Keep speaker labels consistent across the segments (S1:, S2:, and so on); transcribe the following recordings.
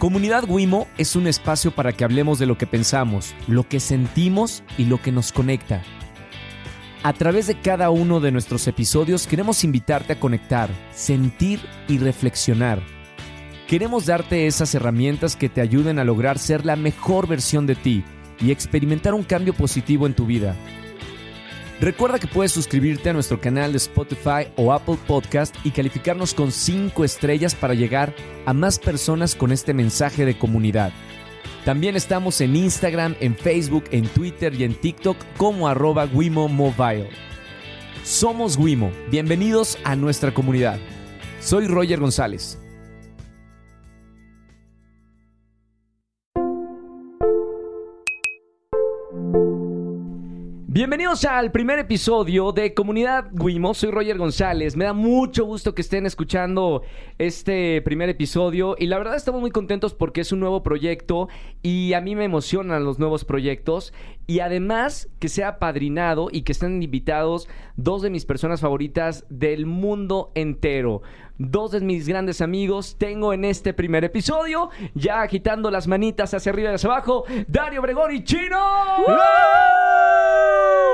S1: Comunidad Wimo es un espacio para que hablemos de lo que pensamos, lo que sentimos y lo que nos conecta. A través de cada uno de nuestros episodios queremos invitarte a conectar, sentir y reflexionar. Queremos darte esas herramientas que te ayuden a lograr ser la mejor versión de ti y experimentar un cambio positivo en tu vida. Recuerda que puedes suscribirte a nuestro canal de Spotify o Apple Podcast y calificarnos con 5 estrellas para llegar a más personas con este mensaje de comunidad. También estamos en Instagram, en Facebook, en Twitter y en TikTok como arroba Wimo Mobile. Somos Wimo, bienvenidos a nuestra comunidad. Soy Roger González. Bienvenidos al primer episodio de Comunidad Wimo. Soy Roger González. Me da mucho gusto que estén escuchando este primer episodio. Y la verdad estamos muy contentos porque es un nuevo proyecto y a mí me emocionan los nuevos proyectos. Y además que sea padrinado y que estén invitados dos de mis personas favoritas del mundo entero dos de mis grandes amigos tengo en este primer episodio, ya agitando las manitas hacia arriba y hacia abajo, Dario Obregón y Chino.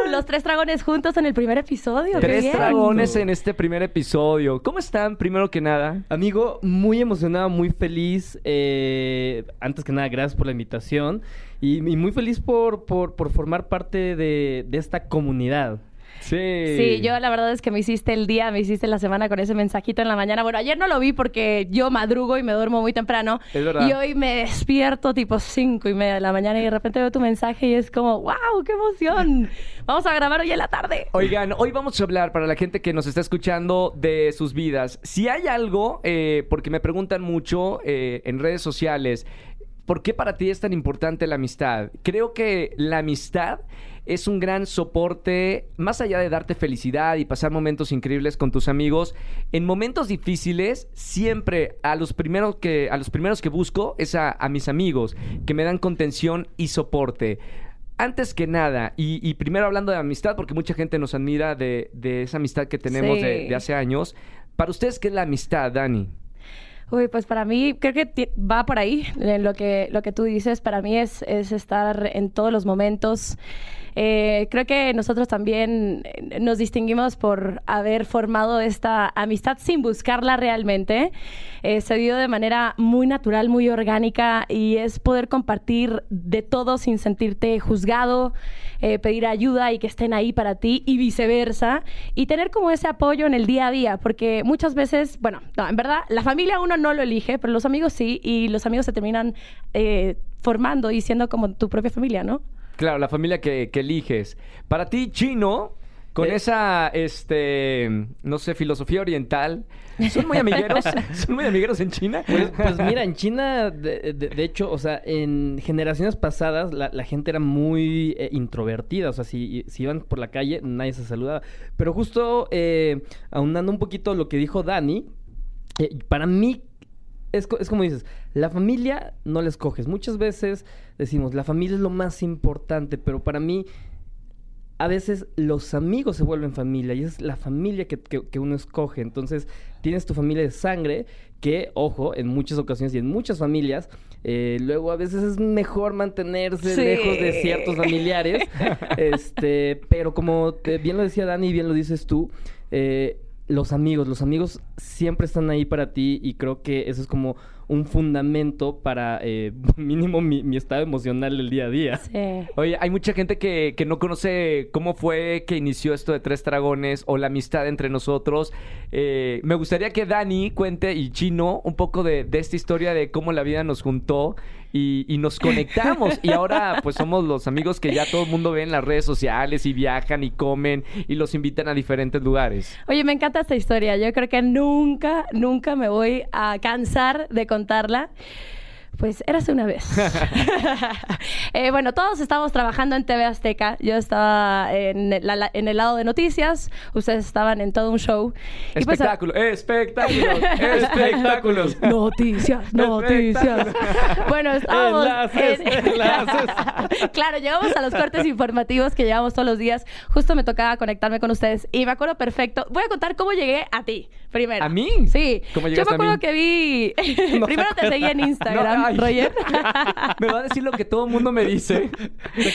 S2: Los tres dragones juntos en el primer episodio.
S1: Tres dragones en este primer episodio. ¿Cómo están, primero que nada?
S3: Amigo, muy emocionado, muy feliz. Eh, antes que nada, gracias por la invitación. Y, muy feliz por, por, por formar parte de, de esta comunidad.
S1: Sí.
S2: Sí, yo la verdad es que me hiciste el día, me hiciste la semana con ese mensajito en la mañana. Bueno, ayer no lo vi porque yo madrugo y me duermo muy temprano.
S1: Es verdad.
S2: Y hoy me despierto tipo cinco y media de la mañana y de repente veo tu mensaje y es como, wow, qué emoción. Vamos a grabar hoy en la tarde.
S1: Oigan, hoy vamos a hablar para la gente que nos está escuchando de sus vidas. Si hay algo, eh, porque me preguntan mucho eh, en redes sociales, ¿por qué para ti es tan importante la amistad? Creo que la amistad es un gran soporte, más allá de darte felicidad y pasar momentos increíbles con tus amigos, en momentos difíciles siempre a los primeros que, a los primeros que busco es a, mis amigos, que me dan contención y soporte. Antes que nada, y, primero hablando de amistad, porque mucha gente nos admira de, esa amistad que tenemos de, hace años, para ustedes, ¿qué es la amistad, Dani?
S2: Uy, pues para mí creo que va por ahí lo que, lo que tú dices. Para mí es, es estar en todos los momentos eh, creo que nosotros también eh, nos distinguimos por haber formado esta amistad sin buscarla realmente. Eh, se dio de manera muy natural, muy orgánica y es poder compartir de todo sin sentirte juzgado, pedir ayuda y que estén ahí para ti y viceversa. Y tener como ese apoyo en el día a día, porque muchas veces, bueno, no, en verdad, la familia uno no lo elige, pero los amigos sí, y los amigos se terminan formando y siendo como tu propia familia, ¿no?
S1: Claro, la familia que, eliges. Para ti, chino, con eh. esa, este, no sé, filosofía oriental, ¿son muy amigueros? ¿Son muy amigueros en China?
S3: Pues, pues mira, en China, de, hecho, o sea, en generaciones pasadas la, gente era muy eh, introvertida, o sea, si, si, iban por la calle nadie se saludaba. Pero justo eh, aunando un poquito lo que dijo Dani, eh, para mí es, como dices, la familia no la escoges. Muchas veces decimos, la familia es lo más importante, pero para mí, a veces los amigos se vuelven familia y es la familia que, uno escoge. Entonces, tienes tu familia de sangre que, ojo, en muchas ocasiones y en muchas familias, eh, luego a veces es mejor mantenerse lejos de ciertos familiares. este, pero como bien lo decía Dani y bien lo dices tú, eh, los amigos, los amigos siempre están ahí para ti y creo que eso es como un fundamento para eh, mínimo mi, estado emocional del día a día.
S2: Sí.
S1: Oye, hay mucha gente que, que, no conoce cómo fue que inició esto de Tres Dragones o la amistad entre nosotros. Eh, me gustaría que Dani cuente y Chino un poco de, de esta historia de cómo la vida nos juntó y, nos conectamos. y ahora pues somos los amigos que ya todo el mundo ve en las redes sociales y viajan y comen y los invitan a diferentes lugares.
S2: Oye, me encanta esta historia. Yo creo que nunca, nunca me voy a cansar de contarla. Pues érase una vez. Eh, bueno, todos estábamos trabajando en TV Azteca. Yo estaba en, en, el lado de noticias, ustedes estaban en todo un show.
S1: Espectáculo, espectáculos, espectáculos.
S2: Noticias, noticias. bueno, estábamos...
S1: Enlaces, enlaces.
S2: claro, llegamos a los cortes informativos que llevamos todos los días. Justo me tocaba conectarme con ustedes y me acuerdo perfecto. Voy a contar cómo llegué a ti primero.
S1: ¿A mí?
S2: Sí.
S1: ¿Cómo
S2: Yo me acuerdo
S1: a mí?
S2: que vi... primero te seguí en Instagram.
S1: Ay.
S2: Roger.
S1: Me va a decir lo que todo el mundo me dice.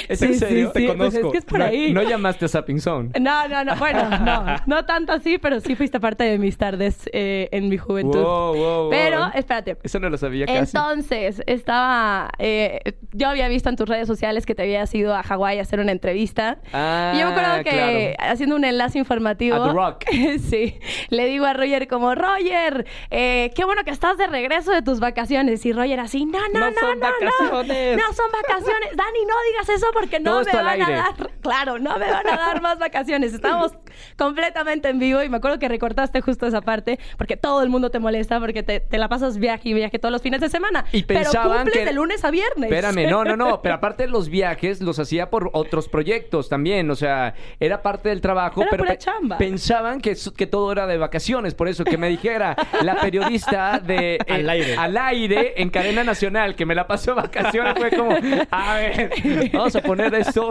S1: ¿Es
S2: Sí,
S1: en
S2: sí,
S1: serio?
S2: sí, pues es que es por
S1: No-
S2: ahí.
S1: No, llamaste a Sapping Zone.
S2: No, no, no, bueno, no, no tanto así, pero sí fuiste parte de mis tardes eh, en mi juventud.
S1: Wow, wow, wow.
S2: Pero, espérate.
S1: Eso no lo sabía casi.
S2: Entonces, estaba. eh, yo había visto en tus redes sociales que te habías ido a Hawái a hacer una entrevista.
S1: Ah,
S2: y yo me acuerdo que
S1: claro.
S2: haciendo un enlace informativo.
S1: A The Rock.
S2: sí. Le digo a Roger como, Roger, eh, qué bueno que estás de regreso de tus vacaciones. Y Roger así, no, no,
S3: No
S2: no,
S3: son
S2: no,
S3: vacaciones.
S2: no. No son vacaciones. Dani, no digas eso porque no
S1: Todo
S2: me van a dar. Claro, no me van a dar más vacaciones. Estábamos completamente en vivo y me acuerdo que recortaste justo esa parte porque todo el mundo te molesta porque te, te la pasas viaje y viaje todos los fines de semana.
S1: Y
S2: pero
S1: pensaban
S2: cumples
S1: que-
S2: de lunes a viernes.
S1: Espérame, no, no, no. Pero aparte los viajes los hacía por otros proyectos también. O sea, era parte del trabajo.
S2: Era
S1: pero
S2: pura
S1: pe-
S2: chamba.
S1: pensaban que, que todo era de vacaciones. Por eso que me dijera la periodista de eh,
S3: Al aire.
S1: al aire en cadena nacional que me la pasó de vacaciones fue como, a ver, vamos a poner esto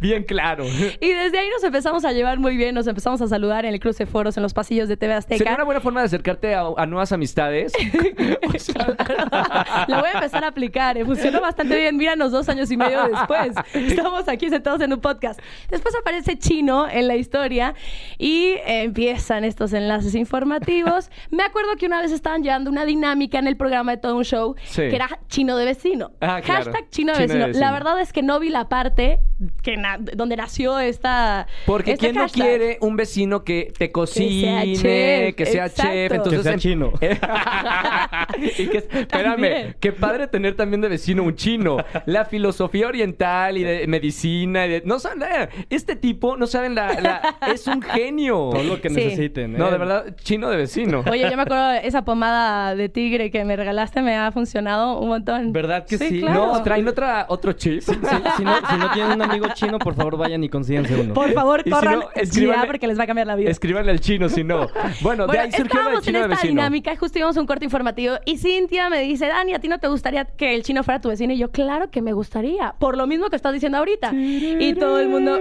S1: bien claro.
S2: Y desde ahí nos empezamos a llevar muy bien, nos empezamos a saludar en el cruce de foros, en los pasillos de TV Azteca.
S1: Sería una buena forma de acercarte a, a nuevas amistades. O sea,
S2: Lo voy a empezar a aplicar. eh, Funcionó bastante bien. Míranos dos años y medio después. Estamos aquí sentados en un podcast. Después aparece Chino en la historia y empiezan estos enlaces informativos. Me acuerdo que una vez estaban llevando una dinámica en el programa de todo un show
S1: Sí.
S2: Que era Chino de vecino.
S1: Ah, claro.
S2: Hashtag Chino de,
S1: Chino de
S2: vecino.
S1: vecino.
S2: La verdad es que no vi la parte que na- donde nació esta.
S1: Porque
S2: este
S1: ¿quién no quiere un vecino que te cocine,
S2: chef,
S1: que sea chef? Entonces,
S3: Que sea
S1: em-
S3: chino.
S1: y que, espérame,
S2: También.
S1: qué padre tener también de vecino un chino. La filosofía oriental y de medicina. y de- no saben, este tipo, no saben, la, la- es un genio.
S3: Todo lo que
S2: Sí.
S3: necesiten. ¿eh?
S1: No, de verdad, chino de vecino.
S2: Oye, yo me acuerdo esa pomada de tigre que me regalaste me ha funcionado un montón.
S3: ¿Verdad que sí?
S2: claro.
S1: No, traen otra, otro chip.
S3: Si, si no, si no tienen un amigo chino, por favor vayan y consíganse uno.
S2: Por favor,
S1: Y si
S2: corran
S1: no,
S2: ya porque les va a cambiar la vida.
S1: Escríbanle al chino si no. Bueno, de
S2: Bueno,
S1: ahí surgió la de
S2: estábamos en
S1: chino de
S2: esta
S1: vecino.
S2: dinámica y justo íbamos a un corte informativo y Cintia me dice, Dani, ¿a ti no te gustaría que el chino fuera tu vecino? Y yo, claro que me gustaría, por lo mismo que estás diciendo ahorita. Y todo el mundo...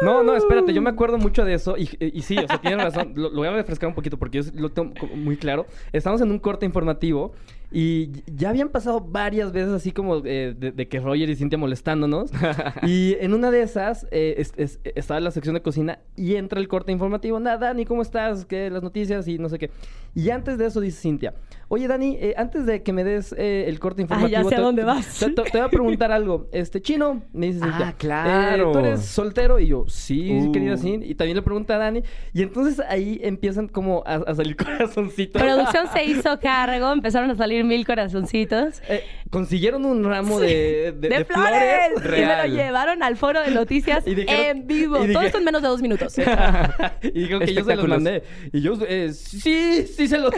S3: No, no, espérate, yo me acuerdo mucho de eso y, y sí, o sea, tienen razón. Lo, lo voy a refrescar un poquito porque yo lo tengo muy claro. Estamos en un corte informativo y ya habían pasado varias veces así como eh, de, de que Roger y Cintia molestándonos. y en una de esas eh, es- es- estaba en la sección de cocina y entra el corte informativo. Nada, Dani, ¿cómo estás? ¿Qué? Las noticias y no sé qué. Y antes de eso dice Cintia, oye Dani, eh, antes de que me des eh, el corte
S2: Ah,
S3: informativo...
S2: ya sé a
S3: te-
S2: dónde vas.
S3: Te, te- te voy a preguntar algo. Este, Chino, me dice Cintia.
S1: Ah, claro.
S3: eh, ¿Tú eres soltero? Y yo, sí,
S1: Uh.
S3: querida, sí. Y también le pregunta a Dani. Y entonces ahí empiezan como a, a salir corazoncitos.
S2: Producción se hizo cargo, empezaron a salir mil corazoncitos.
S3: Eh, consiguieron un ramo de, de,
S2: De,
S3: de
S2: flores. Y me lo llevaron al foro de noticias
S3: Y dijeron-
S2: en vivo.
S3: y dije-
S2: Todo esto en menos de dos minutos.
S3: y dijeron que yo se los mandé. Y yo, eh, sí, sí se los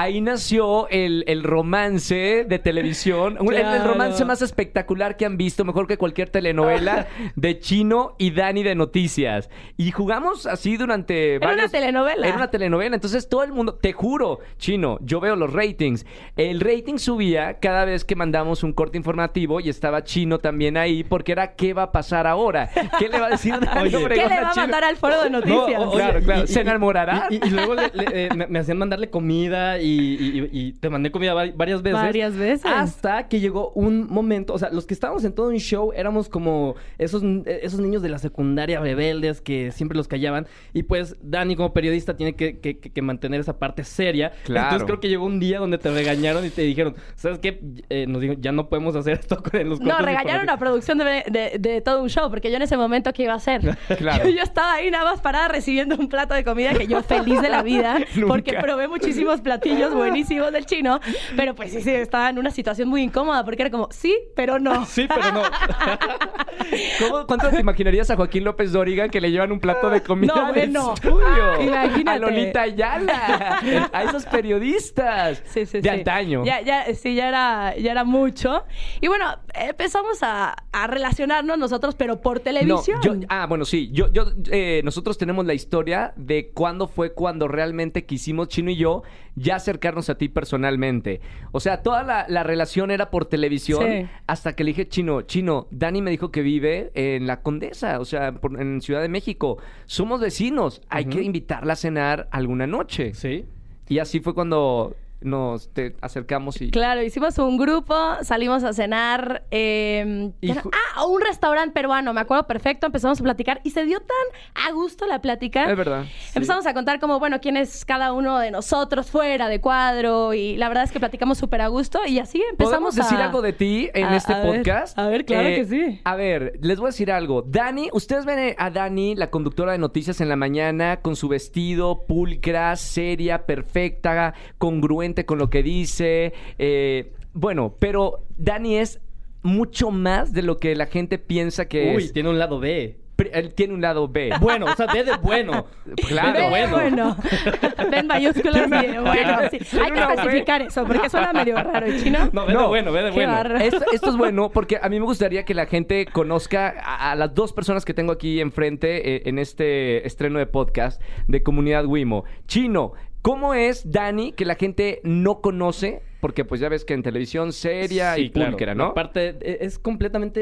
S1: Ahí nació el, el romance de televisión. Un- el- El,
S2: Claro.
S1: romance más espectacular que han visto, mejor que cualquier telenovela, de Chino y Dani de Noticias. Y jugamos así durante
S2: Era una
S1: varios-
S2: telenovela.
S1: Era una telenovela. Entonces todo el mundo, te juro, Chino, yo veo los ratings. El rating subía cada vez que mandamos un corte informativo y estaba Chino también ahí porque era ¿qué va a pasar ahora? ¿Qué le va a decir Dani
S3: Oye.
S1: Obregón
S2: ¿Qué le va a
S1: Chino?
S2: mandar al foro de noticias?
S3: o-
S1: Claro, claro. ¿Se enamorará?
S3: Y, y- y luego le- le- eh, me, me hacían mandarle comida y, y- y te mandé comida vari- varias veces.
S2: Varias veces.
S3: Hasta que llegó un momento, o sea, los que estábamos en todo un show éramos como esos, esos niños de la secundaria rebeldes que siempre los callaban. Y pues Dani como periodista tiene que, que- que- que mantener esa parte seria.
S1: Claro.
S3: Entonces creo que llegó un día donde te regañaron y te dijeron, ¿sabes qué? Eh, nos dijeron, ya no podemos hacer esto con los
S2: No, regañaron a
S3: informativos".
S2: producción de, de- de todo un show, porque yo en ese momento, ¿qué iba a hacer?
S1: Claro.
S2: Yo, yo estaba ahí nada más parada recibiendo un plato de comida que yo feliz de la vida, porque probé muchísimos platillos buenísimos del chino, pero pues sí, sí, estaba en una situación muy incómoda, porque era como, sí, pero no.
S3: Sí, pero no.
S1: ¿Cómo, ¿Cuánto te imaginarías a Joaquín López Dóriga que le llevan un plato de comida
S2: No,
S1: de
S2: bueno.
S1: estudio?
S2: Imagínate.
S1: A Lolita Ayala. A esos periodistas.
S2: Sí, sí,
S1: de
S2: sí.
S1: antaño.
S2: Ya, ya, sí, ya era, ya era mucho. Y bueno, empezamos a, a relacionarnos nosotros, pero por televisión.
S1: No, yo- ah, bueno, sí. Yo, yo, eh, nosotros tenemos la historia de cuándo fue cuando realmente quisimos, Chino y yo, ya acercarnos a ti personalmente. O sea, toda la, la relación era por televisión
S2: Sí.
S1: hasta que le dije, Chino, Chino, Dani me dijo que vive en la Condesa, o sea, por- en Ciudad de México. Somos vecinos. Hay que invitarla a cenar alguna noche.
S3: Sí.
S1: Y así fue cuando nos te acercamos y...
S2: Claro, hicimos un grupo, salimos a cenar eh,
S3: Y
S2: era-
S3: ju-
S2: ah, un restaurante peruano, me acuerdo perfecto, empezamos a platicar y se dio tan a gusto la plática.
S1: Es verdad.
S2: Empezamos a contar como, bueno, quién es cada uno de nosotros fuera de cuadro y la verdad es que platicamos súper a gusto y así empezamos
S1: ¿Podemos decir
S2: a...
S1: algo de ti en
S2: a-
S1: este
S2: a
S1: podcast? Eh,
S2: a ver, claro que sí.
S1: A ver, les voy a decir algo. Dani, ustedes ven a Dani, la conductora de noticias en la mañana, con su vestido pulcra, seria, perfecta, congruente con lo que dice. eh, bueno, pero Dani es mucho más de lo que la gente piensa que
S3: Uy,
S1: es.
S3: tiene un lado B.
S1: Pri- Él tiene un lado B.
S3: Bueno, o sea, B de bueno.
S1: Claro.
S3: B de
S2: Ve,
S3: bueno.
S2: bueno. Ven mayúsculas y bueno. sí. Hay que especificar eso porque suena medio raro, ¿y chino?
S3: No, B de
S1: No.
S3: bueno, B de
S2: Qué
S3: bueno.
S2: bárbaro.
S1: Esto, esto es bueno porque a mí me gustaría que la gente conozca a, a las dos personas que tengo aquí enfrente eh, en este estreno de podcast de Comunidad Wimo. Chino, ¿cómo es Dani que la gente no conoce? Porque pues ya ves que en televisión seria
S3: Sí,
S1: y
S3: claro.
S1: pulcra, ¿no?
S3: Aparte, e- es completamente,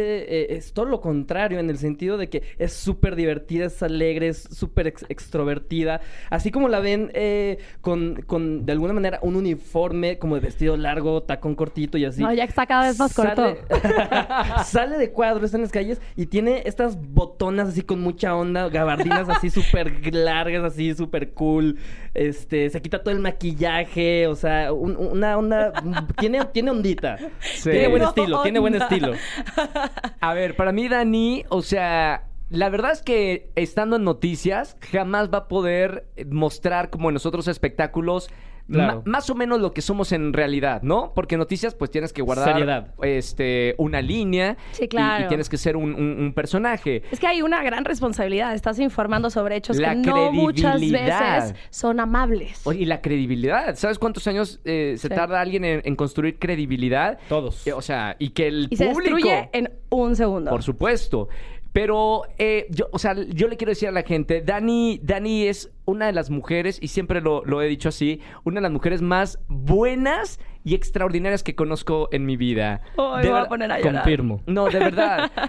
S3: eh, es todo lo contrario en el sentido de que es súper divertida, es alegre, es súper ex- extrovertida. Así como la ven eh, con, con, de alguna manera, un uniforme como de vestido largo, tacón cortito y así.
S2: No, ya está cada vez más corto.
S3: Sale, sale de cuadro, está en las calles y tiene estas botonas así con mucha onda, gabardinas así súper largas, así súper cool. Este, se quita todo el maquillaje, o sea, un- una onda, tiene, tiene ondita.
S1: Sí.
S3: Tiene buen
S2: No,
S3: estilo, tiene buen estilo.
S1: A ver, para mí Dani, o sea, la verdad es que estando en noticias jamás va a poder mostrar como en los otros espectáculos
S3: Claro.
S1: más o menos lo que somos en realidad, ¿no? Porque noticias pues tienes que guardar
S3: Seriedad.
S1: este una línea
S2: Sí,
S1: y-
S2: claro.
S1: y, tienes que ser un, un- un personaje.
S2: Es que hay una gran responsabilidad. Estás informando sobre hechos
S1: La
S2: que no muchas veces son amables.
S1: Oye, y la credibilidad. ¿Sabes cuántos años eh, se
S2: Sí.
S1: tarda alguien en, en construir credibilidad?
S3: Todos.
S1: Eh, O sea, y que el
S2: y se
S1: público...
S2: destruye en un segundo.
S1: Por supuesto. Pero, eh, yo, o sea, yo le quiero decir a la gente, Dani, Dani es una de las mujeres, y siempre lo, lo he dicho así, una de las mujeres más buenas y extraordinarias que conozco en mi vida. De
S2: me voy a poner a llorar.
S3: Confirmo.
S1: No, de verdad.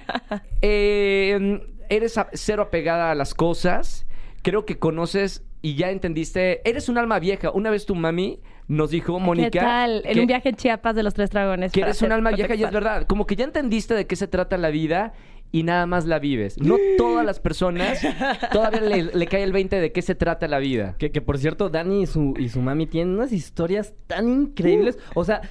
S1: Eh, eres a- cero apegada a las cosas. Creo que conoces y ya entendiste. Eres un alma vieja. Una vez tu mami nos dijo, Mónica.
S2: ¿Qué tal? En
S1: que-
S2: un viaje en Chiapas de los Tres Dragones.
S1: que eres un alma vieja y es verdad. Como que ya entendiste de qué se trata la vida y nada más la vives. No todas las personas todavía le, le cae el 20 de qué se trata la vida.
S3: Que, que, por cierto, Dani y su, y su mami tienen unas historias tan increíbles. O sea.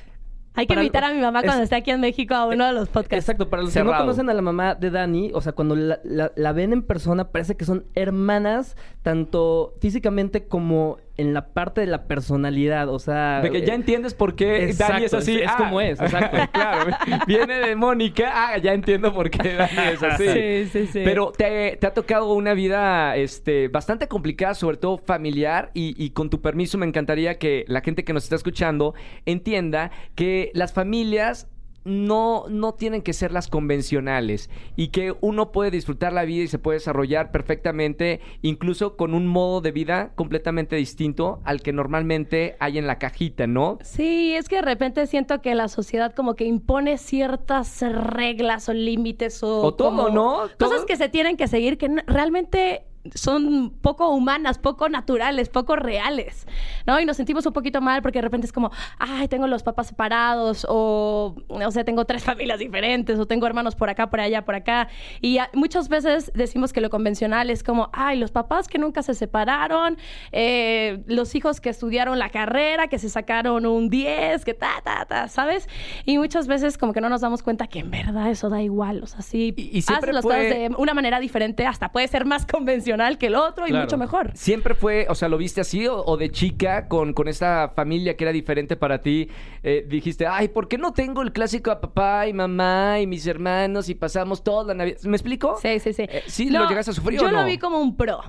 S2: Hay que
S3: para-
S2: invitar a mi mamá cuando
S3: es-
S2: esté aquí en México a uno de los podcasts.
S3: Exacto, para los que
S1: Cerrado.
S3: no conocen a la mamá de Dani, o sea, cuando la, la- la ven en persona, parece que son hermanas, tanto físicamente como en la parte de la personalidad. O sea.
S1: De que ya
S3: eh,
S1: entiendes por qué
S3: Exacto,
S1: Dani es así.
S3: es- es como es, exacto.
S1: claro. Viene de Mónica. Ah, ya entiendo por qué Dani es así.
S2: Sí, sí, sí.
S1: Pero te, te ha tocado una vida este, bastante complicada, sobre todo familiar, y, y con tu permiso me encantaría que la gente que nos está escuchando entienda que las familias no, no tienen que ser las convencionales y que uno puede disfrutar la vida y se puede desarrollar perfectamente, incluso con un modo de vida completamente distinto al que normalmente hay en la cajita, ¿no?
S2: Sí, es que de repente siento que la sociedad como que impone ciertas reglas o límites o...
S1: O todo,
S2: como
S1: ¿no? Todo.
S2: Cosas que se tienen que seguir que realmente son poco humanas, poco naturales, poco reales, ¿no? Y nos sentimos un poquito mal porque de repente es como, ay, tengo los papás separados o, o sea, tengo tres familias diferentes o tengo hermanos por acá, por allá, por acá. Y a- muchas veces decimos que lo convencional es como, ay, los papás que nunca se separaron, eh, los hijos que estudiaron la carrera, que se sacaron un 10, que ta, ta, ta, ¿sabes? Y muchas veces como que no nos damos cuenta que en verdad eso da igual, o sea, sí,
S1: Y- y
S2: haces las
S1: fue-
S2: cosas de una manera diferente, hasta puede ser más convencional que el otro y
S3: Claro.
S2: mucho mejor.
S1: ¿Siempre fue, o sea, lo viste así o, o de chica con, con esta familia que era diferente para ti? eh, dijiste, ay, ¿por qué no tengo el clásico a papá y mamá y mis hermanos y pasamos toda la Navidad? ¿Me explico?
S2: Sí, sí, sí.
S1: Eh, ¿sí lo llegaste a sufrir
S2: Yo
S1: o no?
S2: lo vi como un pro.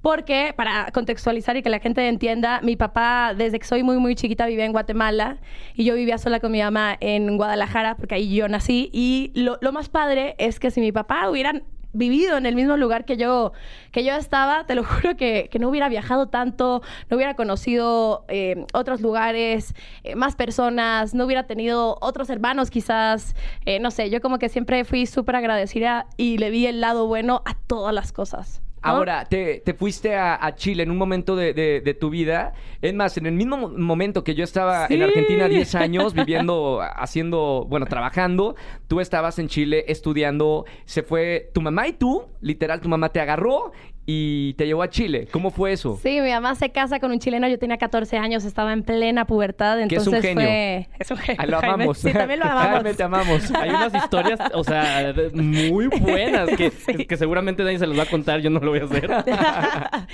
S2: Porque, para contextualizar y que la gente entienda, mi papá, desde que soy muy, muy chiquita, vivía en Guatemala y yo vivía sola con mi mamá en Guadalajara, porque ahí yo nací. Y lo, lo más padre es que si mi papá hubieran vivido en el mismo lugar que yo, que yo estaba, te lo juro que, que no hubiera viajado tanto, no hubiera conocido eh, otros lugares, eh, más personas, no hubiera tenido otros hermanos quizás, eh, no sé, yo como que siempre fui súper agradecida y le vi el lado bueno a todas las cosas.
S1: Ahora, te, te fuiste a, a Chile en un momento de, de- de tu vida. Es más, en el mismo mo- momento que yo estaba en. Argentina 10 años, viviendo, haciendo, bueno, trabajando, tú estabas en Chile estudiando. Se fue tu mamá y tú, literal, tu mamá te agarró y te llevó a Chile. ¿Cómo fue eso?
S2: Sí, mi mamá se casa con un chileno, yo tenía 14 años, estaba en plena pubertad,
S1: Que es un
S2: entonces
S1: genio.
S2: fue... Es un genio.
S1: Ah, lo
S2: Jaime.
S1: amamos.
S2: Sí, también lo amamos.
S1: Jaime, te amamos.
S3: Hay unas historias, o sea, muy buenas que, que seguramente nadie se las va a contar, yo no lo voy a hacer.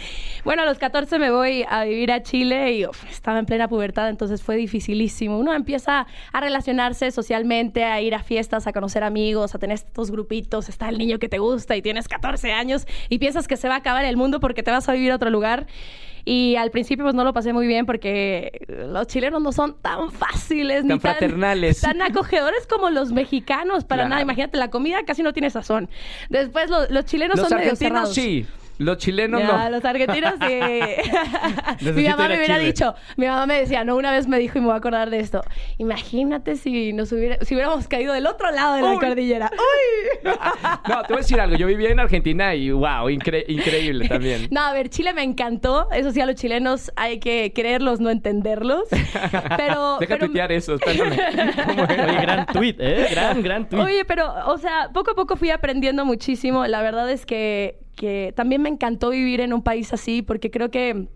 S2: bueno, a los 14 me voy a vivir a Chile y uf, estaba en plena pubertad, entonces fue dificilísimo. Uno empieza a relacionarse socialmente, a ir a fiestas, a conocer amigos, a tener estos grupitos, está el niño que te gusta y tienes 14 años y piensas que se va a acabar el mundo porque te vas a vivir a otro lugar. Y al principio pues no lo pasé muy bien porque los chilenos no son tan fáciles
S1: Tan
S2: ni
S1: fraternales.
S2: tan acogedores como los mexicanos para
S1: Claro.
S2: nada. Imagínate, la comida casi no tiene sazón. Después lo- los chilenos
S1: Los
S2: son medio
S1: argentinos
S2: cerrados.
S1: sí, los chilenos
S2: Ya,
S1: no.
S2: los argentinos sí. mi mamá me hubiera dicho, mi mamá me decía, no, una vez me dijo y me voy a acordar de esto. Imagínate si nos hubiera, si hubiéramos caído del otro lado de la
S1: Uy.
S2: cordillera. ¡Uy!
S1: No, te voy a decir algo. Yo vivía en Argentina y wow, incre- increíble también.
S2: No, a ver, Chile me encantó. Eso sí, a los chilenos hay que creerlos, no entenderlos. Pero.
S1: Deja
S2: pero-
S1: tuitear eso, espérame.
S3: Oye, gran tweet, ¿eh? Gran, gran tweet.
S2: Oye, pero, o sea, poco a poco fui aprendiendo muchísimo. La verdad es que, que también me encantó vivir en un país así, porque creo que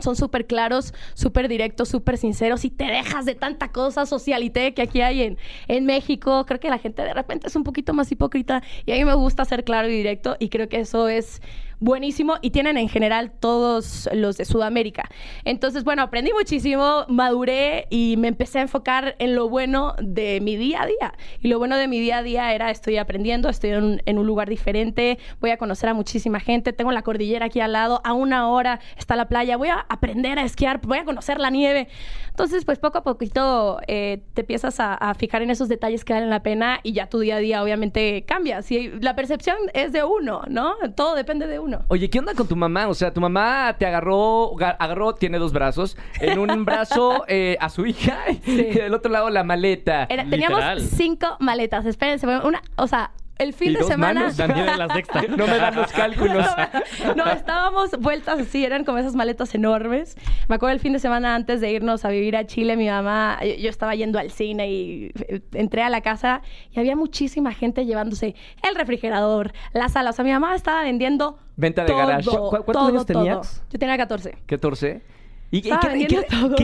S2: son súper claros, súper directos, súper sinceros y te dejas de tanta cosa socialité que aquí hay en, en México. Creo que la gente de repente es un poquito más hipócrita y a mí me gusta ser claro y directo y creo que eso es buenísimo y tienen en general todos los de Sudamérica. Entonces, bueno, aprendí muchísimo, maduré y me empecé a enfocar en lo bueno de mi día a día. Y lo bueno de mi día a día era estoy aprendiendo, estoy en en un lugar diferente, voy a conocer a muchísima gente, tengo la cordillera aquí al lado, a una hora está la playa, voy a aprender a esquiar, voy a conocer la nieve. Entonces, pues poco a poquito eh, te empiezas a, a fijar en esos detalles que valen la pena y ya tu día a día obviamente cambia. Si la percepción es de uno, ¿no? Todo depende de uno.
S1: Oye, ¿qué onda con tu mamá? O sea, tu mamá te agarró, ga- agarró, tiene dos brazos. En un brazo eh, a su hija y del otro lado la maleta.
S2: Era- teníamos
S3: Literal.
S2: cinco maletas. Espérense, una, o sea, el fin
S1: ¿Y
S2: de
S1: dos
S2: semana.
S1: manos?
S3: Daniel en la sexta.
S1: No me dan los cálculos.
S2: No, estábamos vueltas así, eran como esas maletas enormes. Me acuerdo el fin de semana antes de irnos a vivir a Chile, mi mamá, yo, yo estaba yendo al cine y eh, entré a la casa y había muchísima gente llevándose el refrigerador, la sala. O sea, mi mamá estaba vendiendo
S1: Venta de
S2: todo,
S1: garage.
S3: ¿Cu- cu- cuántos
S2: todo,
S3: años
S2: todo.
S3: tenías?
S2: Yo tenía 14.
S1: 14. ¿Y, qué-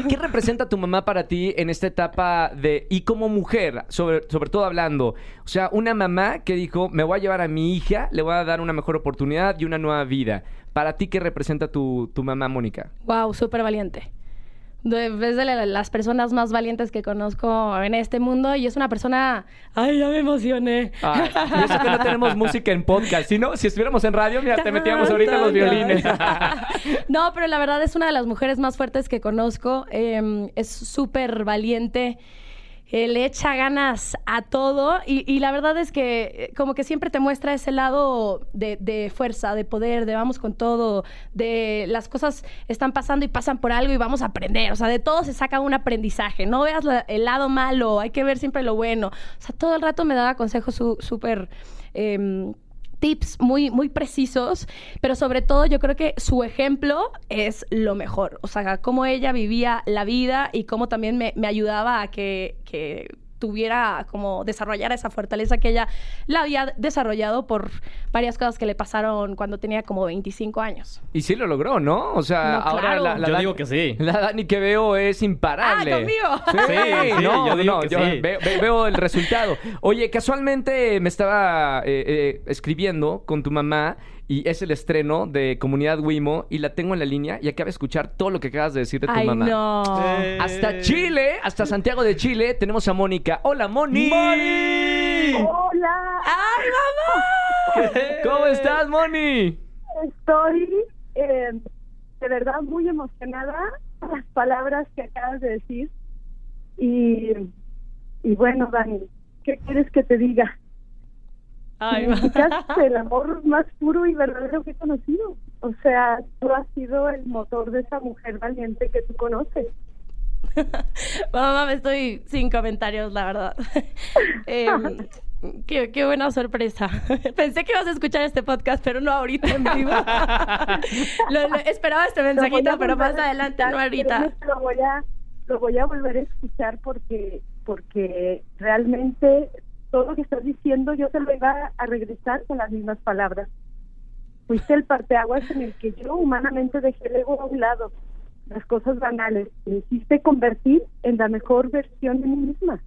S1: qué representa tu mamá para ti en esta etapa de... Y como mujer, sobre, sobre todo hablando. O sea, una mamá que dijo, me voy a llevar a mi hija, le voy a dar una mejor oportunidad y una nueva vida. Para ti, ¿qué representa tu, tu mamá, Mónica?
S2: Wow, súper valiente. De- Es de la- las personas más valientes que conozco en este mundo y es una persona... ¡Ay, ya me emocioné!
S1: Ay, y eso que no tenemos música en podcast. Si no, si estuviéramos en radio, mira, te metíamos ahorita los violines.
S2: no, pero la verdad es una de las mujeres más fuertes que conozco. Eh, es súper valiente. Eh, le echa ganas a todo y, y la verdad es que eh, como que siempre te muestra ese lado de, de fuerza, de poder, de vamos con todo, de las cosas están pasando y pasan por algo y vamos a aprender, o sea, de todo se saca un aprendizaje, no veas el lado malo, hay que ver siempre lo bueno, o sea, todo el rato me daba consejos su- súper... tips muy, muy precisos, pero sobre todo yo creo que su ejemplo es lo mejor. O sea, cómo ella vivía la vida y cómo también me, me ayudaba a que, que tuviera como desarrollar esa fortaleza que ella la había desarrollado por varias cosas que le pasaron cuando tenía como 25 años.
S1: Y sí lo logró, ¿no? O sea,
S2: No,
S1: ahora
S2: claro.
S1: la, la
S3: Yo
S1: Dani-
S3: digo que sí.
S1: La Dani que veo es imparable.
S2: ¡Ah, conmigo!
S1: Sí,
S3: Sí, sí,
S1: no,
S3: yo digo
S1: no,
S3: que
S1: yo
S3: sí.
S1: ve- ve- veo el resultado. Oye, casualmente me estaba eh, eh, escribiendo con tu mamá y es el estreno de Comunidad Wimo y la tengo en la línea y acabo de escuchar todo lo que acabas de decir de tu
S2: Ay,
S1: mamá.
S2: no.
S1: Hasta Chile, hasta Santiago de Chile, tenemos a Mónica. ¡Hola, Moni!
S3: ¡Moni!
S4: Hola,
S2: ¡Ay, mamá!
S1: ¿Cómo estás, Moni?
S4: estoy eh, de verdad muy emocionada por las palabras que acabas de decir. Y, y bueno, Dani, ¿qué quieres que te diga?
S2: Ay,
S4: Me el amor más puro y verdadero que he conocido. O sea, tú has sido el motor de esa mujer valiente que tú conoces.
S2: Mamá, me estoy sin comentarios, la verdad. Eh, Qué, qué, buena sorpresa. Pensé que ibas a escuchar este podcast, pero no ahorita en vivo. lo, esperaba este mensajito, pero más adelante, no ahorita.
S4: Lo voy a, lo voy a volver a escuchar porque, porque realmente todo lo que estás diciendo yo te lo iba a regresar con las mismas palabras. Fuiste el parteaguas en el que yo humanamente dejé el ego a un lado, las cosas banales. Me hiciste convertir en la mejor versión de mí misma.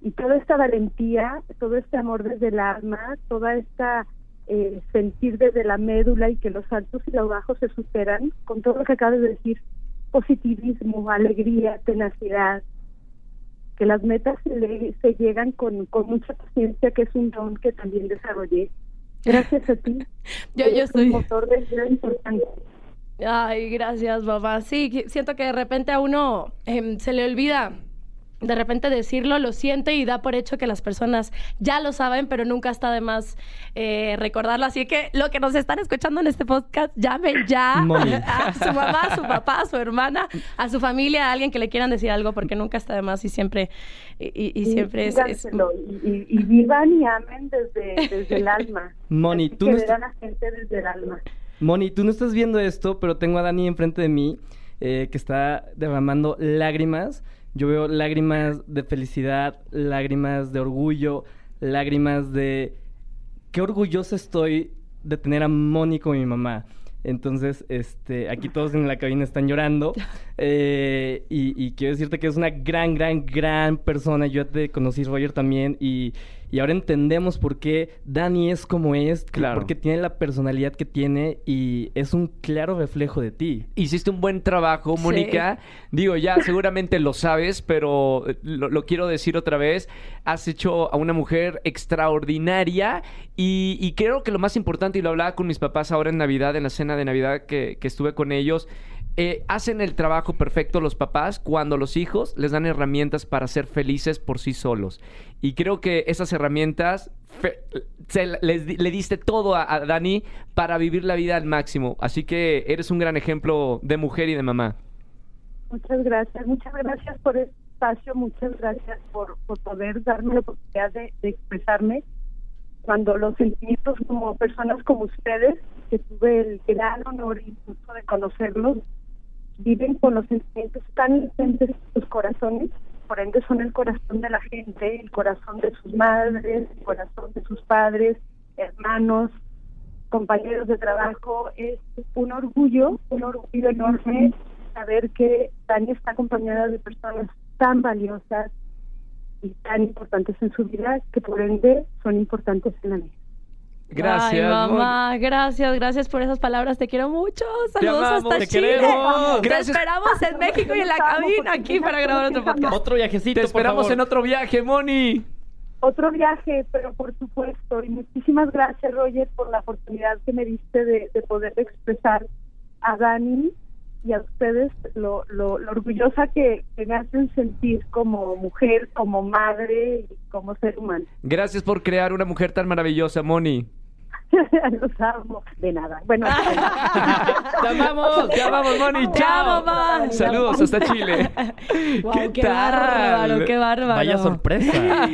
S4: Y toda esta valentía, todo este amor desde el alma, toda esta eh, sentir desde la médula y que los altos y los bajos se superan, con todo lo que acabas de decir, positivismo, alegría, tenacidad, que las metas se, se llegan con, con mucha paciencia, que es un don que también desarrollé. Gracias a ti.
S2: yo, yo soy
S4: un motor de vida importante.
S2: Ay, gracias, mamá. Sí, siento que de repente a uno eh, se le olvida de repente decirlo, lo siente y da por hecho que las personas ya lo saben, pero nunca está de más eh, recordarlo. Así que lo que nos están escuchando en este podcast, llamen ya a su mamá, a su papá, a su hermana, a su familia, a alguien que le quieran decir algo, porque nunca está de más y siempre, y, siempre es,
S4: Y, vivan y amen desde, desde el alma.
S3: Moni, tú no
S4: a la gente desde el alma.
S3: Moni, tú no estás viendo esto, pero tengo a Dani enfrente de mí eh, que está derramando lágrimas yo veo lágrimas de felicidad, lágrimas de orgullo, lágrimas de qué orgulloso estoy de tener a Moni como mi mamá. Entonces, este, aquí todos en la cabina están llorando. Eh, y, y, quiero decirte que es una gran, gran, gran persona. Yo te conocí, Roger, también. Y, y ahora entendemos por qué Dani es como es, claro. porque tiene la personalidad que tiene y es un claro reflejo de ti.
S1: Hiciste un buen trabajo, Mónica. Digo, ya seguramente lo sabes, pero lo, quiero decir otra vez. Has hecho a una mujer extraordinaria y, creo que lo más importante, y lo hablaba con mis papás ahora en Navidad, en la cena de Navidad que, que estuve con ellos, eh, hacen el trabajo perfecto los papás cuando los hijos les dan herramientas para ser felices por sí solos. Y creo que esas herramientas le diste todo a, Dani para vivir la vida al máximo. Así que eres un gran ejemplo de mujer y de mamá.
S4: Muchas gracias, muchas gracias por el espacio, muchas gracias por, poder darme la oportunidad de, de expresarme cuando los sentimientos como personas como ustedes, que tuve el gran honor incluso de conocerlos, viven con los sentimientos tan latentes en sus corazones, por ende son el corazón de la gente, el corazón de sus madres, el corazón de sus padres, hermanos, compañeros de trabajo. Es un orgullo, un orgullo enorme saber que Tania está acompañada de personas tan valiosas y tan importantes en su vida que por ende son importantes en la mía.
S2: Gracias. Ay, mamá, gracias, gracias por esas palabras. Te quiero mucho. Saludos hasta te Chile. Queremos. Te esperamos en México y en la cabina aquí para grabar otro podcast.
S3: Otro viajecito.
S1: Te esperamos en otro viaje, Moni.
S4: Otro viaje, pero por supuesto. Y muchísimas gracias, Roger, por la oportunidad que me diste de, poder expresar a Dani y a ustedes lo, lo, orgullosa que, que, me hacen sentir como mujer, como madre y como ser humano.
S1: Gracias por crear una mujer tan maravillosa, Moni.
S4: Los amo. De nada. Bueno.
S1: te amamos, te amamos, Moni. Chao. mamá. Saludos hasta Chile.
S2: ¿Qué, bárbaro, qué bárbaro.
S3: Vaya sorpresa.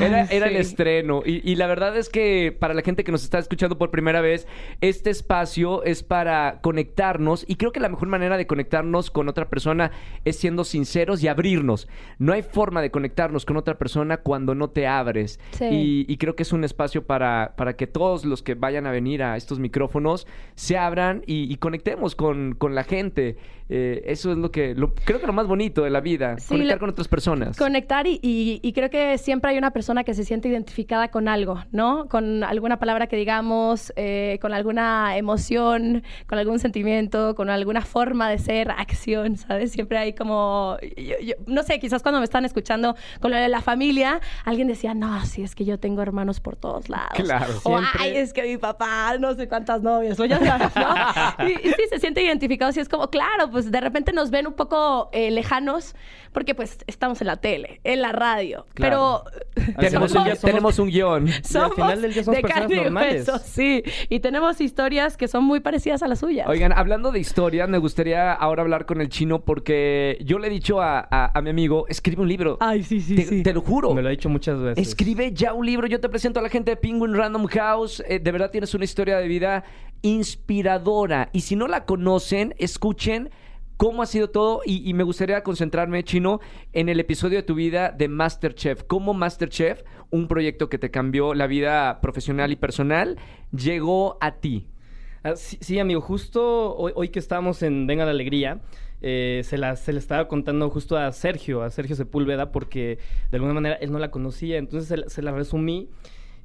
S1: era, era el estreno. Y, y, la verdad es que para la gente que nos está escuchando por primera vez, este espacio es para conectarnos. Y creo que la mejor manera de conectarnos con otra persona es siendo sinceros y abrirnos. No hay forma de conectarnos con otra persona cuando no te abres. Y, y creo que es un espacio para, para que todos los que vayan a venir a estos micrófonos se abran y, conectemos con, con, la gente. Eh, eso es lo que creo que lo más bonito de la vida, conectar con otras personas.
S2: Conectar y, y, creo que siempre hay una persona que se siente identificada con algo, ¿no? Con alguna palabra que digamos, eh, con alguna emoción, con algún sentimiento, con alguna forma de ser, acción, ¿sabes? Siempre hay como, no sé, quizás cuando me están escuchando con lo de la familia, alguien decía, no, si es que yo tengo hermanos por todos lados.
S1: Claro.
S2: O, ay, es que mi papá, no sé cuántas novias, ¿no? Ya sabes, ¿no? Y, y sí, se siente identificado, sí, es como, claro, pues de repente nos ven un poco eh, lejanos, porque pues estamos en la tele, en la radio,
S3: Claro.
S2: pero...
S3: Al
S1: Tenemos, un,
S3: día somos-
S1: tenemos un guion.
S2: Somos
S3: final del día somos
S2: de
S3: personas
S2: carne y
S3: normales.
S2: hueso, sí. Y tenemos historias que son muy parecidas a las suyas.
S1: Oigan, hablando de historia, me gustaría ahora hablar con el chino porque yo le he dicho a, a- a mi amigo, escribe un libro.
S2: Ay, sí, sí,
S1: te,
S2: sí.
S1: te lo juro.
S3: Me lo ha dicho muchas veces.
S1: Escribe ya un libro. Yo te presento a la gente de Penguin Random House. Eh, de verdad tienes una historia de vida inspiradora. Y si no la conocen, escuchen cómo ha sido todo. Y, me gustaría concentrarme, Chino, en el episodio de tu vida de Masterchef. Cómo Masterchef, un proyecto que te cambió la vida profesional y personal, llegó a ti.
S3: Ah, sí, amigo, justo hoy, hoy que estábamos en Venga la Alegría, eh, se, la, se le estaba contando justo a Sergio, a Sergio Sepúlveda, porque de alguna manera él no la conocía, entonces se la resumí.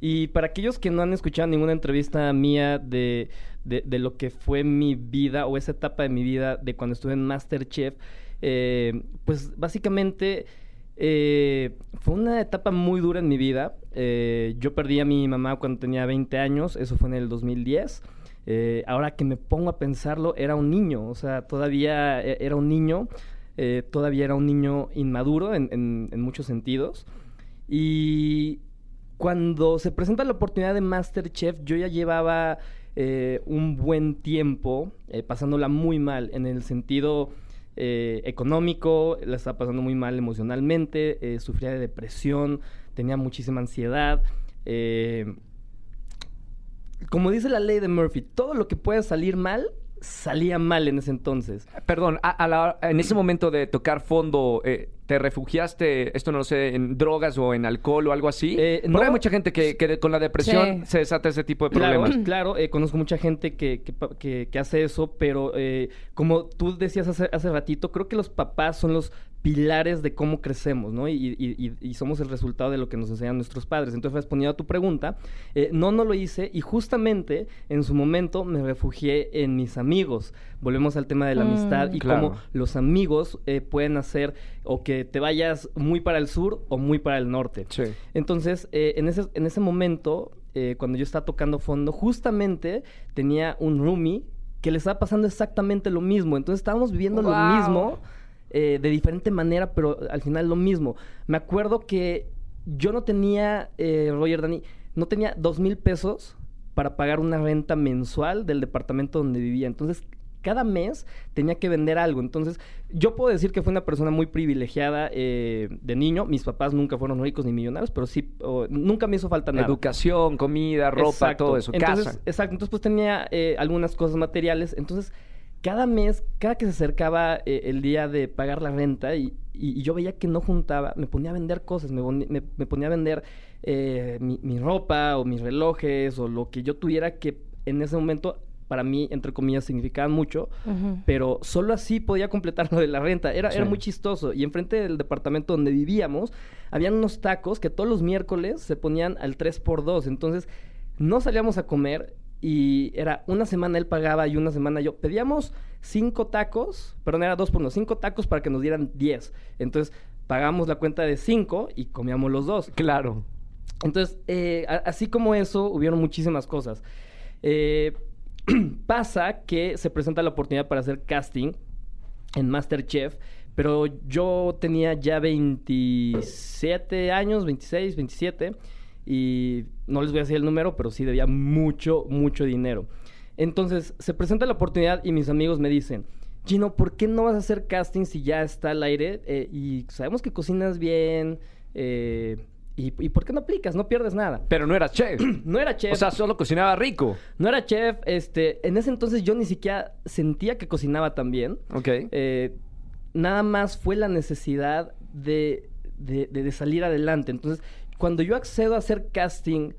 S3: Y para aquellos que no han escuchado ninguna entrevista mía de, de, de lo que fue mi vida o esa etapa de mi vida de cuando estuve en Masterchef, eh, pues básicamente eh, fue una etapa muy dura en mi vida. Eh, yo perdí a mi mamá cuando tenía 20 años, eso fue en el 2010. Eh, ahora que me pongo a pensarlo, era un niño, o sea, todavía e- era un niño, todavía era un niño inmaduro en- en muchos sentidos. Y cuando se presenta la oportunidad de Masterchef, yo ya llevaba eh, un buen tiempo eh, pasándola muy mal en el sentido eh, económico, la estaba pasando muy mal emocionalmente, sufría de depresión, tenía muchísima ansiedad. como dice la ley de Murphy, todo lo que puede salir mal, salía mal en ese entonces.
S1: Perdón, a- a la- en ese momento de tocar fondo, eh, ¿te refugiaste, esto no lo sé, en drogas o en alcohol o algo así?
S3: Eh,
S1: Porque
S3: no.
S1: hay mucha gente que, que con la depresión
S2: Sí.
S1: se desata ese tipo de problemas.
S3: claro, eh, conozco mucha gente que, que- que hace eso, pero eh, como tú decías hace, hace ratito, creo que los papás son los pilares de cómo crecemos, ¿no? Y, y- y- y somos el resultado de lo que nos enseñan nuestros padres. Entonces, respondiendo a tu pregunta, eh, no, no lo hice y justamente en su momento me refugié en mis amigos. Volvemos al tema de la
S2: Mm.
S3: amistad y
S1: Claro.
S3: cómo los amigos eh, pueden hacer o que te vayas muy para el sur o muy para el norte.
S1: Sí.
S3: Entonces, eh, en, ese, en ese momento, eh, cuando yo estaba tocando fondo, justamente tenía un roomie que le estaba pasando exactamente lo mismo. Entonces estábamos viviendo lo mismo eh, de diferente manera, pero al final lo mismo. Me acuerdo que yo no tenía, eh, Roger Dani, no tenía dos mil pesos para pagar una renta mensual del departamento donde vivía. Entonces, cada mes tenía que vender algo. Entonces, yo puedo decir que fui una persona muy privilegiada eh, de niño. Mis papás nunca fueron ricos ni millonarios, pero sí, nunca me hizo falta nada.
S1: Educación, comida, ropa,
S3: Exacto.
S1: todo eso,
S3: Entonces,
S1: casa.
S3: Exacto. Entonces, pues tenía eh, algunas cosas materiales. Entonces, cada mes, cada que se acercaba eh, el día de pagar la renta y, y- y yo veía que no juntaba, me ponía a vender cosas, me, me- me ponía a vender eh, mi, mi ropa o mis relojes o lo que yo tuviera que en ese momento para mí, entre comillas, significaban mucho, pero solo así podía completar lo de la renta. Era, era muy chistoso. Y enfrente del departamento donde vivíamos, habían unos tacos que todos los miércoles se ponían al 3x2. Entonces, no salíamos a comer y era una semana él pagaba y una semana yo. Pedíamos cinco tacos, perdón, era dos por uno, cinco tacos para que nos dieran 10. Entonces, pagamos la cuenta de cinco y comíamos los dos.
S1: Claro.
S3: Entonces, eh, a- así como eso, hubieron muchísimas cosas. Eh, pasa que se presenta la oportunidad para hacer casting en Masterchef, pero yo tenía ya 27 años, 26, 27, y no les voy a decir el número, pero sí debía mucho, mucho dinero. Entonces, se presenta la oportunidad y mis amigos me dicen, Gino, ¿por qué no vas a hacer casting si ya está al aire? Eh, y sabemos que cocinas bien, eh, y, ¿y por qué no aplicas? No pierdes nada.
S1: Pero no eras chef.
S3: No era chef.
S1: o sea, solo cocinaba rico.
S3: no era chef. Este, en ese entonces yo ni siquiera sentía que cocinaba tan bien.
S1: Ok.
S3: Eh, nada más fue la necesidad de, de- de- de salir adelante. Entonces, cuando yo accedo a hacer casting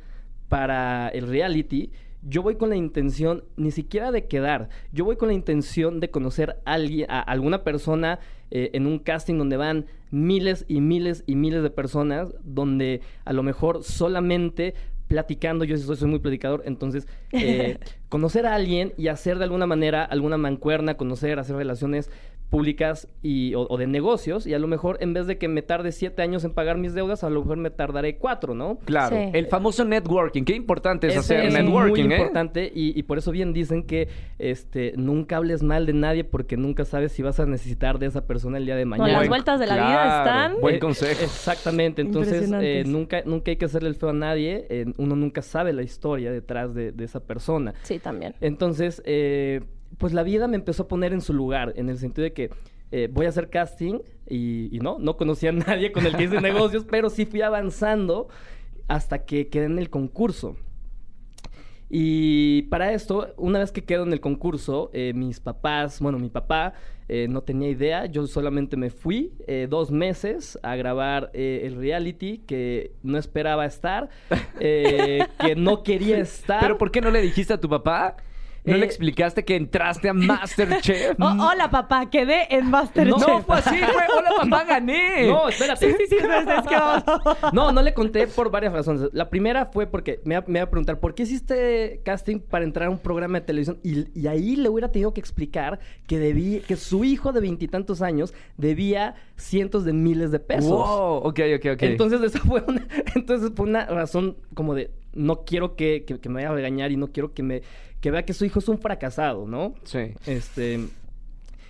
S3: para el reality, yo voy con la intención ni siquiera de quedar. Yo voy con la intención de conocer a, alguien, a alguna persona eh, en un casting donde van miles y miles y miles de personas, donde a lo mejor solamente platicando, yo soy muy platicador, entonces eh, conocer a alguien y hacer de alguna manera alguna mancuerna, conocer, hacer relaciones públicas y, o, de negocios y a lo mejor en vez de que me tarde siete años en pagar mis deudas, a lo mejor me tardaré cuatro, ¿no?
S1: Claro, el famoso networking, qué importante es, hacer
S3: es
S1: networking,
S3: muy ¿eh? importante y, por eso bien dicen que este nunca hables mal de nadie porque nunca sabes si vas a necesitar de esa persona el día de mañana.
S2: las vueltas de la vida están.
S1: Buen consejo.
S3: exactamente, entonces eh, nunca, nunca hay que hacerle el feo a nadie, eh, uno nunca sabe la historia detrás de, de esa persona.
S2: Sí, también.
S3: Entonces, eh, pues la vida me empezó a poner en su lugar, en el sentido de que eh, voy a hacer casting y, no, no conocía a nadie con el que hice negocios, pero sí fui avanzando hasta que quedé en el concurso. Y para esto, una vez que quedo en el concurso, eh, mis papás, bueno, mi papá eh, no tenía idea, yo solamente me fui dos meses a grabar el reality que no esperaba estar, que no quería estar.
S1: ¿Pero por qué no le dijiste a tu papá? ¿No le eh, explicaste que entraste a Masterchef?
S2: Oh, hola, papá, quedé en Masterchef.
S1: No, fue así, fue. Hola, papá, gané.
S3: No, espérate. Sí, sí, sí. Es, que No, no le conté por varias razones. La primera fue porque me iba, a preguntar, ¿por qué hiciste casting para entrar a un programa de televisión? Y, ahí le hubiera tenido que explicar que debí, que su hijo de veintitantos años debía cientos de miles de pesos.
S1: Wow, ok, ok, ok.
S3: Entonces, esa fue una, entonces fue una razón como de, no quiero que, que me vaya a regañar y no quiero que me que vea que su hijo es un fracasado, ¿no?
S1: Sí.
S3: Este.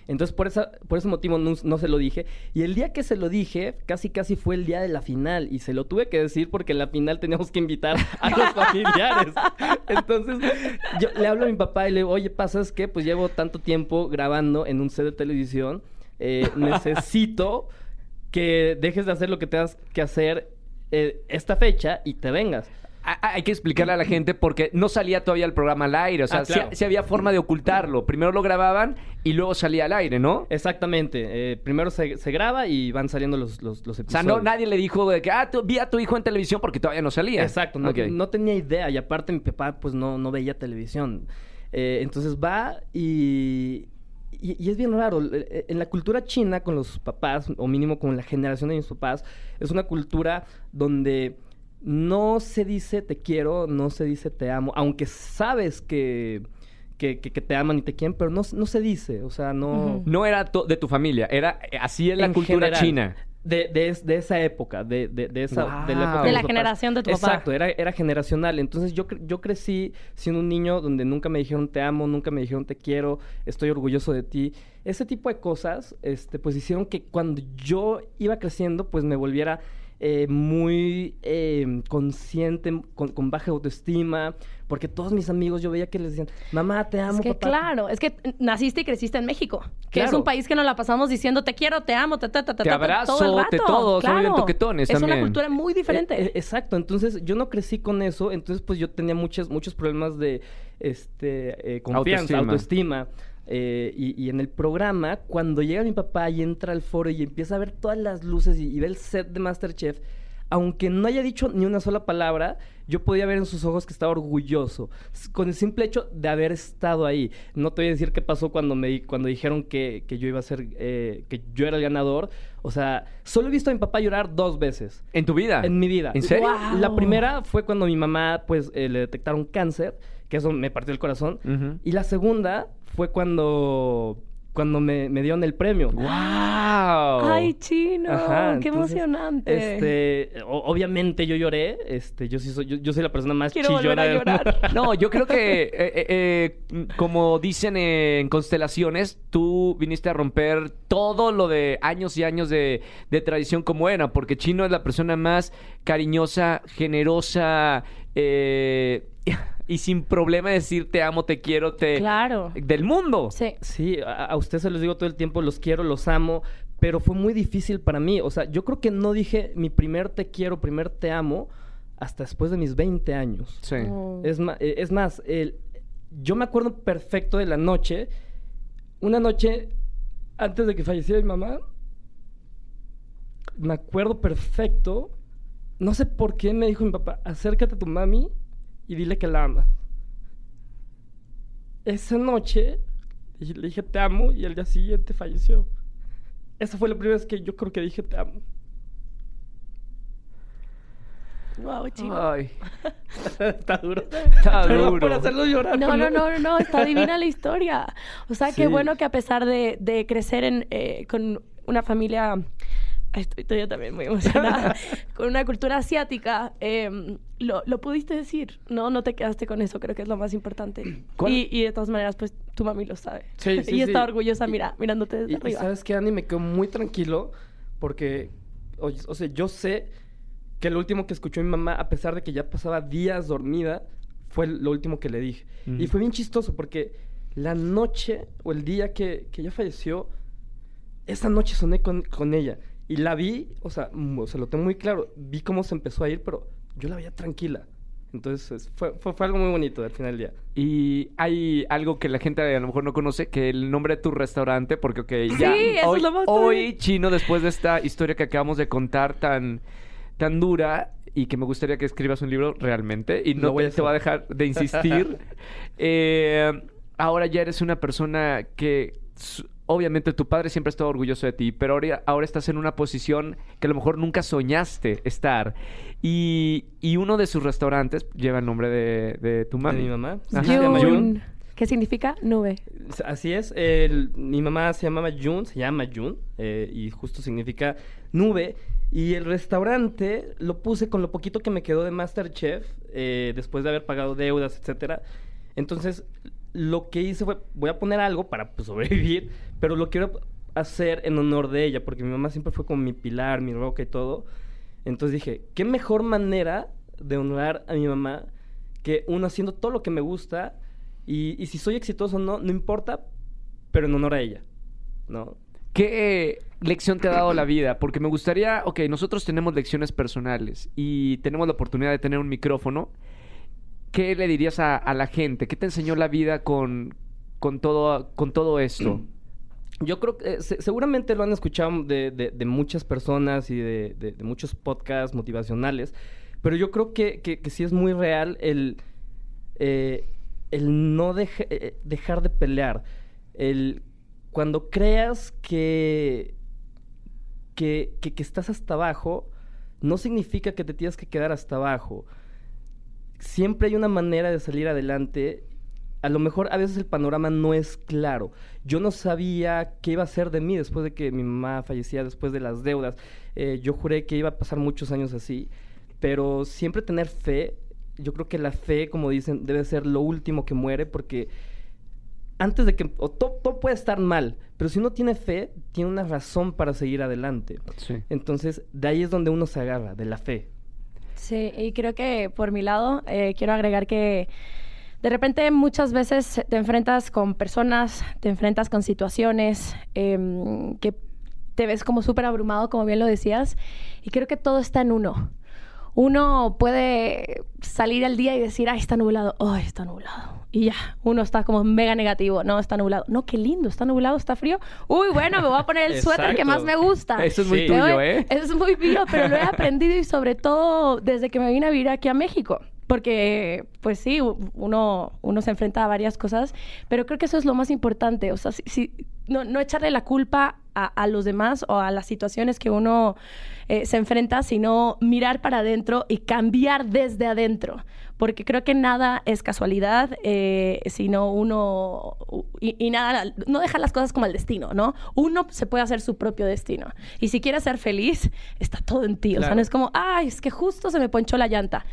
S3: Entonces, por, esa, por ese motivo no, se lo dije. Y el día que se lo dije, casi casi fue el día de la final. Y se lo tuve que decir porque en la final teníamos que invitar a los familiares. Entonces, yo le hablo a mi papá y le digo, oye, ¿pasas que Pues llevo tanto tiempo grabando en un set de televisión. Eh, necesito que dejes de hacer lo que tengas que hacer eh, esta fecha y te vengas
S1: hay que explicarle a la gente porque no salía todavía el programa al aire. O sea, ah, si, había forma de ocultarlo. Primero lo grababan y luego salía al aire, ¿no?
S3: Exactamente. Eh, primero se, graba y van saliendo los, los, episodios.
S1: O sea, no, nadie le dijo de que, ah, vi a tu hijo en televisión porque todavía no salía.
S3: Exacto. No, tenía idea. Y aparte mi papá, pues, no, no veía televisión. Eh, entonces va y, y, es bien raro. Eh, en la cultura china, con los papás, o mínimo con la generación de mis papás, es una cultura donde no se dice te quiero, no se dice te amo, aunque sabes que, que, te aman y te quieren, pero no, no se dice, o sea, no...
S1: No era de tu familia, era así en la cultura china.
S3: De, de, esa época, de, de, esa...
S2: De la, de la generación de tu
S3: papá. Exacto, era, era generacional. Entonces yo, yo crecí siendo un niño donde nunca me dijeron te amo, nunca me dijeron te quiero, estoy orgulloso de ti. Ese tipo de cosas, este, pues hicieron que cuando yo iba creciendo, pues me volviera eh, muy em, consciente, con, baja autoestima, porque todos mis amigos yo veía que les decían, mamá, te amo.
S2: Es que claro, es que naciste y creciste en México, que es un país que nos la pasamos diciendo, te quiero, te amo, te, te, te,
S1: te abrazo, todo el rato. te todo, claro. toquetones
S2: Es una cultura muy diferente.
S3: Eh, eh, exacto, entonces yo no crecí con eso, entonces pues yo tenía muchos, muchos problemas de este, confianza, autoestima eh, y, en el programa, cuando llega mi papá y entra al foro y empieza a ver todas las luces y, ve el set de Masterchef, aunque no haya dicho ni una sola palabra, yo podía ver en sus ojos que estaba orgulloso. Con el simple hecho de haber estado ahí. No te voy a decir qué pasó cuando me cuando dijeron que, yo iba a ser, eh, que yo era el ganador. O sea, solo he visto a mi papá llorar dos veces.
S1: ¿En tu vida?
S3: En mi vida.
S1: ¿En serio?
S3: La primera fue cuando mi mamá, pues, eh, le detectaron cáncer, que eso me partió el corazón. Y la segunda fue cuando cuando me, me dieron el premio.
S1: ¡Wow!
S2: ¡Ay, chino! ¡Qué emocionante!
S3: Este, obviamente yo lloré. Este, yo sí soy, yo, soy la persona más
S2: Quiero
S3: chillona.
S2: llorar.
S1: no, yo creo que, eh, eh, eh, como dicen en Constelaciones, tú viniste a romper todo lo de años y años de, de tradición como era, porque Chino es la persona más cariñosa, generosa, eh y sin problema decir te amo, te quiero, te...
S2: Claro.
S1: Del mundo.
S2: Sí.
S3: Sí, a, a usted se los digo todo el tiempo, los quiero, los amo, pero fue muy difícil para mí. O sea, yo creo que no dije mi primer te quiero, primer te amo, hasta después de mis 20 años.
S1: Sí.
S2: Oh.
S3: Es, eh, es más, el, yo me acuerdo perfecto de la noche, una noche antes de que falleciera mi mamá, me acuerdo perfecto, no sé por qué me dijo mi papá, acércate a tu mami y dile que la ama. Esa noche le dije te amo y el día siguiente falleció. Esa fue la primera vez que yo creo que dije te amo.
S2: Wow, chino.
S1: Ay,
S3: Está duro.
S1: está duro.
S3: por hacerlo llorar.
S2: No, no, no, no, no, está divina la historia. O sea,
S3: Sí.
S2: qué bueno que a pesar de, de crecer en, eh, con una familia, estoy, estoy yo también muy emocionada, con una cultura asiática, eh, lo, lo pudiste decir, ¿no? No te quedaste con eso, creo que es lo más importante.
S1: ¿Cuál?
S2: Y, y de todas maneras, pues tu mami lo sabe.
S3: Sí, sí,
S2: y está
S3: sí.
S2: orgullosa
S3: Y-
S2: mira, mirándote desde
S3: Y, y
S2: arriba.
S3: sabes que Andy me quedo muy tranquilo porque, o, o sea, yo sé que lo último que escuchó mi mamá, a pesar de que ya pasaba días dormida, fue lo último que le dije.
S1: Ujú.
S3: Y fue bien chistoso porque la noche o el día que, que ella falleció, esa noche soné con, con ella. Y la vi, o sea, mm, o sea, lo tengo muy claro, vi cómo se empezó a ir, pero yo la veía tranquila. Entonces es- fue, fue, fue algo muy bonito al final del día.
S1: Y hay algo que la gente a lo mejor no conoce, que el nombre de tu restaurante, porque ok, ya
S2: Sí, eso
S1: hoy,
S2: es lo más
S1: hoy,
S2: padre.
S1: Chino, después de esta historia que acabamos de contar tan, tan dura y que me gustaría que escribas un libro realmente y no
S3: voy
S1: te,
S3: a
S1: te voy a dejar de insistir. Eh, ahora ya eres una persona que obviamente tu padre siempre ha estado orgulloso de ti, pero ahora, ahora estás en una posición que a lo mejor nunca soñaste estar. Y, y uno de sus restaurantes lleva el nombre de, de tu mami.
S3: De mi mamá.
S1: Ajá.
S3: Se llama
S2: Jun.
S3: Jun.
S2: ¿Qué significa? Nube.
S3: Así es, el- mi mamá se llamaba Jun, se llama Jun, eh, y justo significa nube. Y el restaurante lo puse con lo poquito que me quedó de Masterchef, eh, después de haber pagado deudas, etcétera. Entonces, lo que hice fue, voy a poner algo para pues, sobrevivir, pero lo quiero hacer en honor de ella, porque mi mamá siempre fue como mi pilar, mi roca y todo. Entonces dije, ¿qué mejor manera de honrar a mi mamá que uno haciendo todo lo que me gusta y, y si soy exitoso o no, no importa, pero en honor a ella, ¿no?
S1: ¿Qué lección te ha dado la vida? Porque me gustaría, ok, nosotros tenemos lecciones personales y tenemos la oportunidad de tener un micrófono. ¿Qué le dirías a, a la gente? ¿Qué te enseñó la vida con, con, todo, con todo esto?
S3: Yo creo que eh, se- seguramente lo han escuchado de, de- de muchas personas y de, muchos podcasts motivacionales, pero yo creo que, sí es muy real el, eh, el no eh, dejar de pelear. El, cuando creas que, que- que estás hasta abajo, no significa que te tienes que quedar hasta abajo. Siempre hay una manera de salir adelante. A lo mejor a veces el panorama no es claro. Yo no sabía qué iba a ser de mí después de que mi mamá fallecía, después de las deudas. Eh, yo juré que iba a pasar muchos años así. Pero siempre tener fe, yo creo que la fe, como dicen, debe ser lo último que muere porque antes de que... o todo, todo puede estar mal, pero si uno tiene fe, tiene una razón para seguir adelante.
S1: Sí.
S3: Entonces, de ahí es donde uno se agarra, de la fe.
S2: Sí, y creo que por mi lado eh, quiero agregar que de repente muchas veces te enfrentas con personas, te enfrentas con situaciones em, que te ves como súper abrumado, como bien lo decías, y creo que todo está en uno. Uno puede salir al día y decir, ay, está nublado, ay, está nublado. Y ya, uno está como mega negativo, no, está nublado. No, qué lindo, está nublado, está frío. Uy, bueno, me voy a poner el suéter que más me gusta.
S1: Eso es muy
S3: Sí.
S1: tuyo, ¿eh?
S2: Eso es muy mío, pero lo he aprendido y sobre todo desde que me vine a vivir aquí a México. Porque, pues sí, uno, uno se enfrenta a varias cosas, pero creo que eso es lo más importante. O sea, si, si- no, no echarle la culpa a, a los demás o a las situaciones que uno eh, se enfrenta, sino mirar para adentro y cambiar desde adentro. Porque creo que nada es casualidad, eh, sino uno. Y, y nada, no dejar las cosas como el destino, ¿no? Uno se puede hacer su propio destino. Y si quieres ser feliz, está todo en ti. O sea, no es como, ay, es que justo se me ponchó la llanta.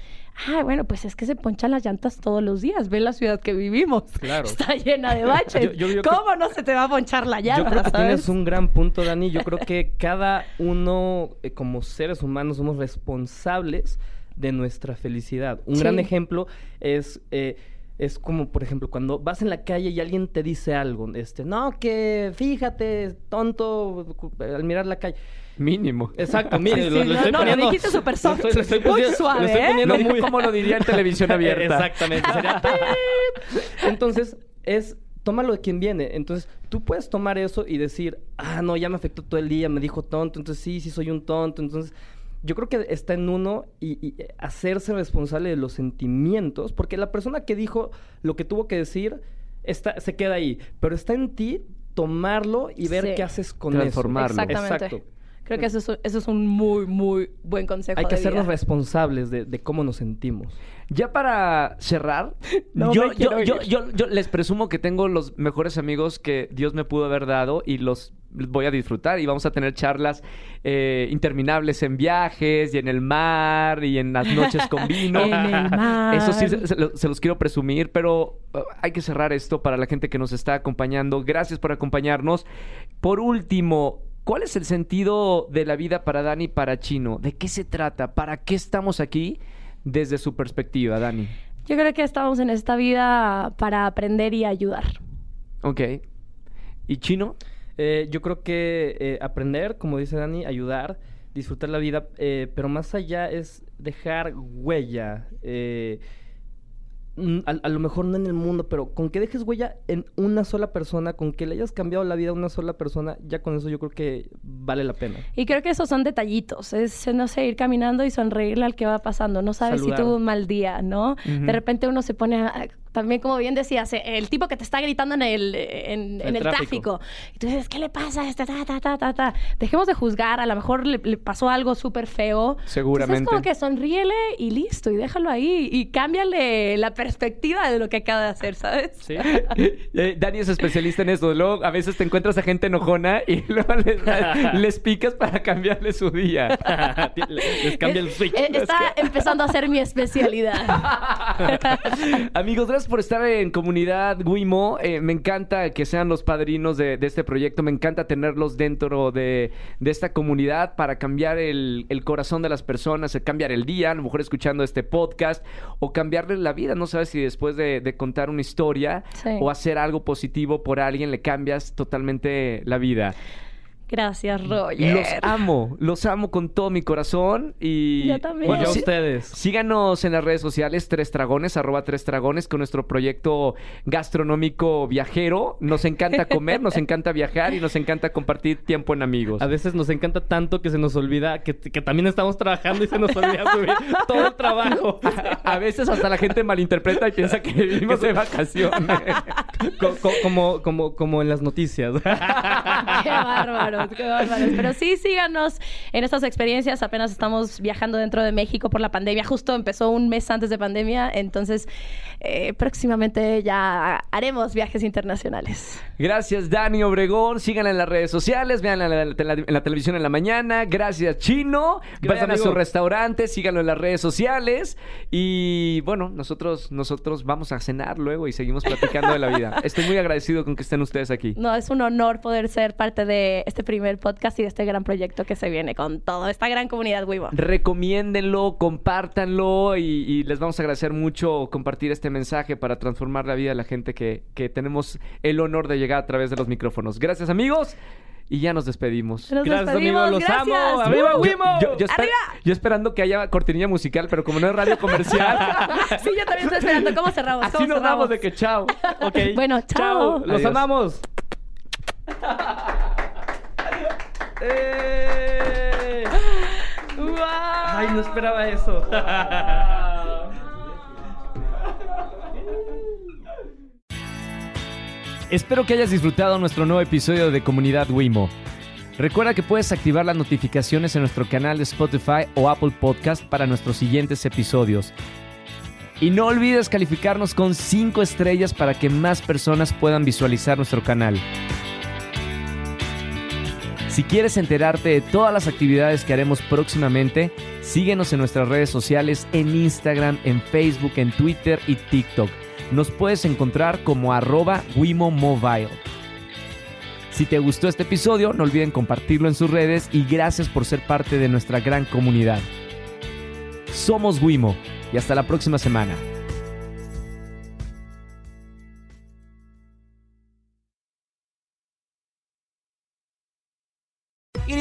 S2: Ay, bueno, pues es que se ponchan las llantas todos los días. Ve la ciudad que vivimos.
S3: Claro.
S2: Está llena de baches.
S3: Yo-
S2: ¿Cómo no se te va a ponchar la llanta?
S3: Yo creo que
S2: sabes?
S3: tienes un gran punto, Dani. Yo creo que cada uno, eh, como seres humanos, somos responsables de nuestra felicidad. Un
S2: Sí.
S3: gran ejemplo es, eh, es como, por ejemplo, cuando vas en la calle y alguien te dice algo, este, no, que fíjate, tonto, al mirar la calle.
S1: Mínimo.
S3: Exacto, mire,
S2: Sí,
S3: lo,
S2: sí,
S3: lo
S2: no,
S3: estoy
S2: no, lo
S3: poniendo.
S2: dijiste súper soft,
S3: lo estoy- lo estoy
S2: muy suave,
S3: lo estoy
S2: ¿eh?
S3: poniendo
S1: Lo-
S3: muy-
S1: ¿Cómo lo diría en televisión abierta?
S3: Exactamente. sería Entonces, es tómalo de quien viene. Entonces, tú puedes tomar eso y decir, ah, no, ya me afectó todo el día, me dijo tonto, entonces sí, sí soy un tonto. Entonces, yo creo que está en uno y, y, eh, hacerse responsable de los sentimientos, porque la persona que dijo lo que tuvo que decir está, se queda ahí, pero está en ti tomarlo y ver
S2: Sí.
S3: qué haces con
S1: Transformarlo.
S3: eso.
S2: Exactamente.
S3: Exacto.
S2: Creo que eso es, eso es un muy, muy buen consejo.
S3: Hay que
S2: de
S3: hacernos
S2: vida.
S3: responsables de, de cómo nos sentimos.
S1: Ya para cerrar,
S2: No
S1: yo, yo, yo, yo- yo les presumo que tengo los mejores amigos que Dios me pudo haber dado y los voy a disfrutar y vamos a tener charlas eh, interminables en viajes y en el mar y en las noches con vino.
S2: En el mar.
S1: Eso sí, se, se lo- se los quiero presumir, pero uh, hay que cerrar esto para la gente que nos está acompañando. Gracias por acompañarnos. Por último, ¿cuál es el sentido de la vida para Dani y para Chino? ¿De qué se trata? ¿Para qué estamos aquí desde su perspectiva, Dani?
S2: Yo creo que estamos en esta vida para aprender y ayudar.
S1: Ok. ¿Y Chino?
S3: Eh, yo creo que eh, aprender, como dice Dani, ayudar, disfrutar la vida, eh, pero más allá es dejar huella. Mm, a, a lo mejor no en el mundo, pero con que dejes huella en una sola persona, con que le hayas cambiado la vida a una sola persona, ya con eso yo creo que vale la pena.
S2: Y creo que esos son detallitos. Es, no sé, ir caminando y sonreírle al que va pasando. No sabes
S3: Saludar.
S2: si tuvo un mal día, ¿no? De repente uno se pone, a- también como bien decías, eh, el tipo que te está gritando en el, en, en
S3: El tráfico.
S2: tráfico. Y tú dices, ¿qué le pasa a este? Ta, ta, ta, ta, ta? Dejemos de juzgar. A lo mejor le, le pasó algo súper feo.
S1: Seguramente.
S2: Entonces, como que sonríele y listo. Y déjalo ahí. Y cámbiale la perspectiva de lo que acaba de hacer, ¿sabes?
S3: ¿Sí?
S1: Eh, Dani es especialista en eso. Luego, a veces te encuentras a gente enojona y luego les, les picas para cambiarle su día.
S3: Les cambia el switch.
S2: Eh, Está empezando a ser mi especialidad.
S1: Amigos, gracias por estar en comunidad Wimo. Eh, me encanta que sean los padrinos de, de este proyecto. Me encanta tenerlos dentro de, de esta comunidad para cambiar el, el corazón de las personas, eh, cambiar el día, a lo mejor escuchando este podcast o cambiarles la vida. No sabes si después de, de contar una historia
S2: Sí.
S1: o hacer algo positivo por alguien le cambias totalmente la vida.
S2: Gracias, Roger.
S1: Los amo, los amo con todo mi corazón y
S2: Yo también.
S3: Bueno,
S1: sí-
S3: ustedes.
S1: Síganos en las redes sociales, Tres Dragones, arroba Tres Dragones, con nuestro proyecto gastronómico viajero. Nos encanta comer, nos encanta viajar y nos encanta compartir tiempo en amigos.
S3: A veces nos encanta tanto que se nos olvida que, que también estamos trabajando y se nos olvida subir todo el trabajo.
S1: A veces hasta la gente malinterpreta y piensa que vivimos de vacaciones.
S3: Co- co- como, como, como en las noticias.
S2: Qué bárbaros, qué bárbaros. Pero sí, síganos en estas experiencias. Apenas estamos viajando dentro de México por la pandemia. Justo empezó un mes antes de pandemia. Entonces, eh, próximamente ya haremos viajes internacionales.
S1: Gracias, Dani Obregón. Síganla en las redes sociales, vean en la, en la- en la televisión en la mañana. Gracias, Chino.
S3: Gracias,
S1: Vayan a su restaurante, síganlo en las redes sociales. Y bueno, nosotros, nosotros vamos a cenar luego y seguimos platicando de la vida. Estoy muy agradecido con que estén ustedes aquí.
S2: No, es un honor poder ser parte de este primer podcast y de este gran proyecto que se viene con toda esta gran comunidad Weibo.
S1: Recomiéndenlo, compártanlo y, y les vamos a agradecer mucho compartir este mensaje para transformar la vida de la gente que, que tenemos el honor de llegar a través de los micrófonos. Gracias amigos y ya nos despedimos.
S2: Nos
S3: Gracias,
S2: despedimos,
S3: amigos. Los
S2: gracias.
S3: amo. ¡Arriba, Wimo!
S1: Yo, yo esper-
S2: ¡Arriba!
S1: yo esperando que haya cortinilla musical, pero como no es radio comercial,
S2: sí, yo también estoy esperando. ¿Cómo cerramos?
S1: así
S2: ¿Cómo
S1: nos
S2: cerramos?
S1: damos de que chao.
S2: Bueno, chao.
S3: Los
S1: Adiós.
S3: amamos. ¡Eh! Ay, no esperaba eso.
S1: Espero que hayas disfrutado nuestro nuevo episodio de Comunidad Wimo. Recuerda que puedes activar las notificaciones en nuestro canal de Spotify o Apple Podcast para nuestros siguientes episodios. Y no olvides calificarnos con 5 estrellas para que más personas puedan visualizar nuestro canal. Si quieres enterarte de todas las actividades que haremos próximamente, síguenos en nuestras redes sociales en Instagram, en Facebook, en Twitter y TikTok. Nos puedes encontrar como arroba Wimo Mobile. Si te gustó este episodio, no olviden compartirlo en sus redes y gracias por ser parte de nuestra gran comunidad. Somos Wimo y hasta la próxima semana.